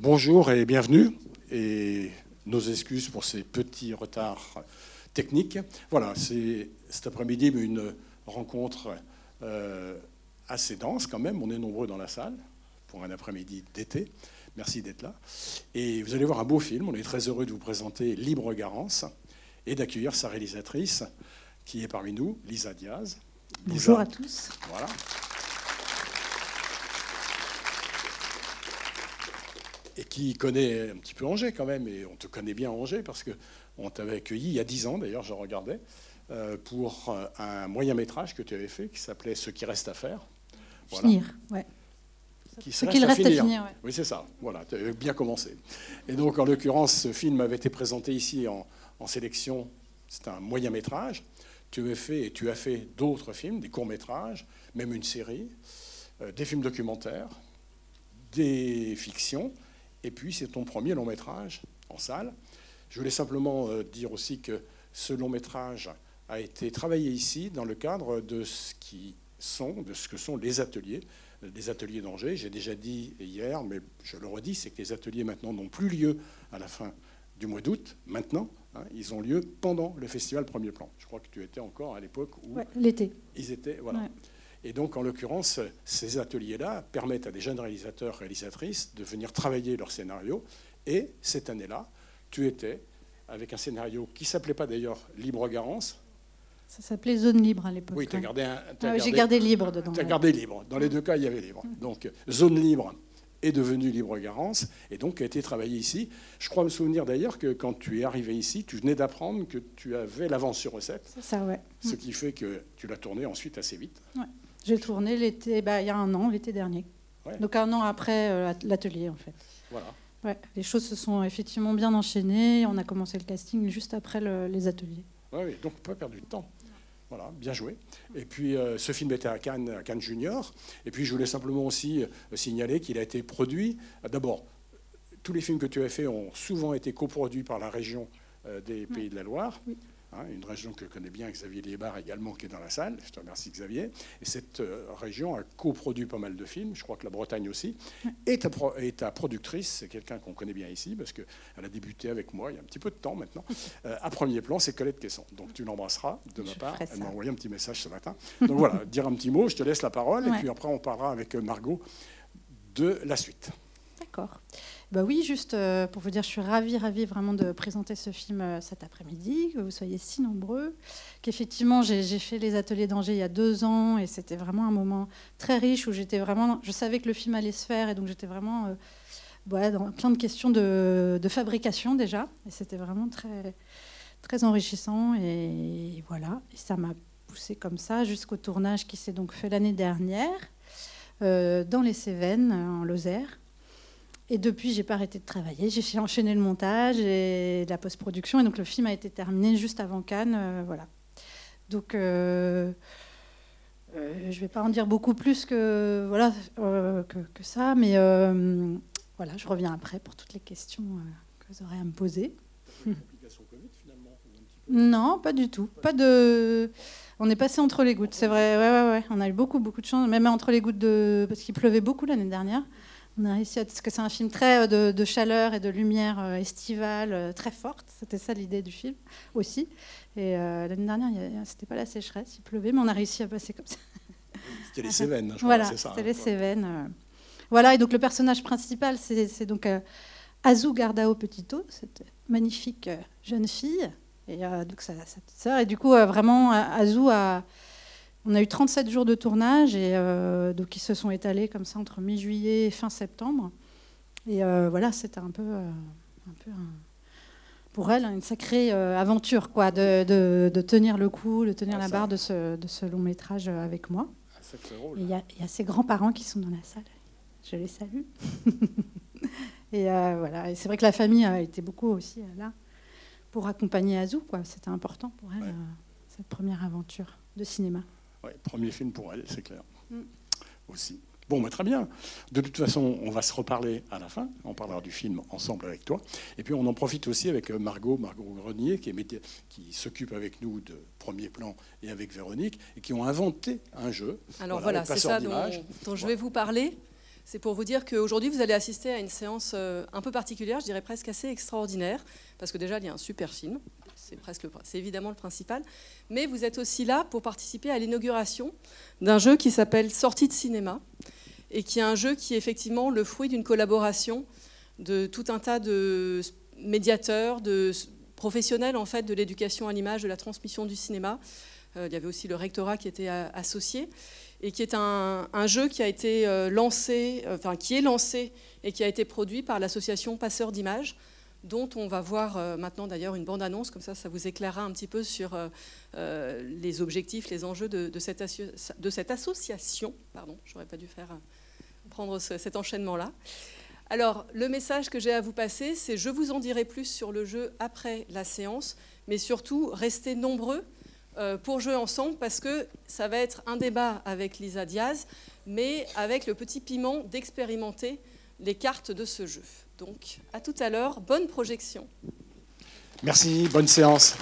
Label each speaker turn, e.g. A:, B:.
A: bonjour et bienvenue. Et nos excuses pour ces petits retards techniques. Voilà, c'est cet après-midi une rencontre euh, assez dense quand même. On est nombreux dans la salle pour un après-midi d'été. Merci d'être là. Et vous allez voir un beau film. On est très heureux de vous présenter Libre Garance et d'accueillir sa réalisatrice qui est parmi nous, Lisa Diaz.
B: Bonjour à tous.
A: Voilà. Et qui connaît un petit peu Angers quand même, et on te connaît bien Angers parce qu'on t'avait accueilli il y a dix ans d'ailleurs, je regardais, euh, pour euh, un moyen métrage que tu avais fait qui s'appelait Ce qui reste à faire.
B: Finir, ouais.
A: Ce qu'il reste à finir. Oui, c'est ça. Voilà, tu avais bien commencé. Et donc, en l'occurrence, ce film avait été présenté ici en, sélection. C'est un moyen métrage. Tu as fait et tu as fait d'autres films, des courts métrages, même une série, euh, des films documentaires, des fictions. Et puis, c'est ton premier long métrage en salle. Je voulais simplement euh, dire aussi que ce long métrage a été travaillé ici dans le cadre de ce qui sont, de ce que sont les ateliers, des ateliers d'Angers. J'ai déjà dit hier, mais je le redis, c'est que les ateliers maintenant n'ont plus lieu à la fin du mois d'août. Maintenant, hein, ils ont lieu pendant le festival Premier Plan. Je crois que tu étais encore à l'époque où
B: l'été.
A: Ils étaient voilà. Et donc, en l'occurrence, ces ateliers-là permettent à des jeunes réalisateurs, réalisatrices de venir travailler leur scénario. Et cette année-là, tu étais avec un scénario qui s'appelait pas d'ailleurs Libre Garance.
B: Ça s'appelait Zone Libre à l'époque.
A: Oui, tu as gardé un.
B: Ah j'ai gardé libre dedans.
A: Tu as gardé libre. Dans les deux cas, il y avait libre. Donc, Zone Libre est devenue Libre Garance et donc a été travaillé ici. Je crois me souvenir d'ailleurs que quand tu es arrivé ici, tu venais d'apprendre que tu avais l'avance sur recette.
B: C'est ça, ouais.
A: Ce qui fait que tu l'as tourné ensuite assez vite.
B: Ouais. J'ai tourné l'été, bah, il y a un an, l'été dernier. Donc un an après euh, l'atelier, en fait.
A: Voilà.
B: Ouais, les choses se sont effectivement bien enchaînées. On a commencé le casting juste après les ateliers.
A: Oui, donc pas perdu de temps. Voilà, bien joué. Et puis, euh, ce film était à Cannes, à Cannes Junior. Et puis, je voulais simplement aussi euh, signaler qu'il a été produit. D'abord, tous les films que tu as faits ont souvent été coproduits par la région des Pays de la Loire. Oui. Hein, une région que connaît bien Xavier Liébar également, qui est dans la salle. Je te remercie Xavier. Et cette euh, région a coproduit pas mal de films, je crois que la Bretagne aussi. Et ta, ta productrice, c'est quelqu'un qu'on connaît bien ici, parce qu'elle a débuté avec moi il y a un petit peu de temps maintenant. Euh, à premier plan, c'est Colette Quesson. Donc tu l'embrasseras de ma part. Elle m'a envoyé un petit message ce matin. Donc voilà, dire un petit mot, je te laisse la parole, et puis après on parlera avec Margot de la suite.
B: D'accord. Bah oui, juste euh, pour vous dire, je suis ravie, ravie vraiment de présenter ce film euh, cet après-midi, que vous soyez si nombreux, qu'effectivement j'ai fait les ateliers d'Angers il y a deux ans et c'était vraiment un moment très riche où j'étais vraiment, je savais que le film allait se faire et donc j'étais vraiment euh, dans plein de questions de, fabrication déjà et c'était vraiment très enrichissant et voilà, et ça m'a poussé comme ça jusqu'au tournage qui s'est donc fait l'année dernière dans les Cévennes en Lozère et depuis, j'ai pas arrêté de travailler. J'ai enchaîné le montage et la post-production. Et donc, le film a été terminé juste avant Cannes. Euh, voilà. Donc, euh, euh, je vais pas en dire beaucoup plus que, voilà, euh, que, ça. Mais voilà, je reviens après pour toutes les questions que vous aurez à me poser. Non, pas du tout. Pas de. On est passé entre les gouttes, c'est vrai. Ouais, ouais, ouais. On a eu beaucoup, beaucoup de chance, même entre les gouttes de. Parce qu'il pleuvait beaucoup l'année dernière. On a réussi parce que c'est un film très euh, de, chaleur et de lumière euh, estivale euh, très forte. C'était ça l'idée du film aussi. Et l'année dernière, c'était pas la sécheresse, il pleuvait, mais on a réussi à passer comme ça.
A: C'était les Cévennes, je
B: voilà,
A: c'est ça.
B: C'était les Cévennes. Voilà, et donc le personnage principal, c'est donc Azou Gardao Petito, cette magnifique jeune fille, et donc sa, sa petite sœur. Et du coup, vraiment, Azou a on a eu 37 jours de tournage et euh, donc ils se sont étalés comme ça entre mi-juillet et fin septembre. Et euh, voilà, c'était un peu, euh, un peu pour elle une sacrée aventure quoi, de, tenir le coup, de tenir ah, la barre de ce, de ce, long métrage avec moi.
A: Ah,
B: il y, a ses grands-parents qui sont dans la salle. Je les salue. et voilà, et c'est vrai que la famille a été beaucoup aussi là pour accompagner Azou. C'était important pour elle, cette première aventure de cinéma.
A: Ouais, premier film pour elle, c'est clair. Mm. Aussi. Bon, bah, très bien. De toute façon, on va se reparler à la fin. On parlera du film ensemble avec toi. Et puis, on en profite aussi avec euh, Margot, Margot Grenier, qui, qui s'occupe avec nous de premier plan et avec Véronique, et qui ont inventé un jeu.
C: Alors voilà, c'est ça dont, je vais vous parler. c'est pour vous dire qu'aujourd'hui, vous allez assister à une séance euh, un peu particulière, je dirais presque assez extraordinaire, parce que déjà, il y a un super film, c'est évidemment le principal, mais vous êtes aussi là pour participer à l'inauguration d'un jeu qui s'appelle Sortie de cinéma, et qui est un jeu qui est effectivement le fruit d'une collaboration de tout un tas de médiateurs, de professionnels en fait de l'éducation à l'image, de la transmission du cinéma. Euh, il y avait aussi le rectorat qui était associé et qui est un, jeu qui a été euh, lancé, euh, enfin qui est lancé et qui a été produit par l'association Passeurs d'images, dont on va voir euh, maintenant d'ailleurs une bande-annonce, comme ça ça vous éclairera un petit peu sur les objectifs, les enjeux de, cette, association. Pardon, j'aurais pas dû faire prendre cet enchaînement-là. Alors, le message que j'ai à vous passer, c'est je vous en dirai plus sur le jeu après la séance, mais surtout, restez nombreux euh, pour jouer ensemble parce que ça va être un débat avec Lisa Diaz, mais avec le petit piment d'expérimenter les cartes de ce jeu. Donc à tout à l'heure, bonne projection.
A: Merci, bonne séance.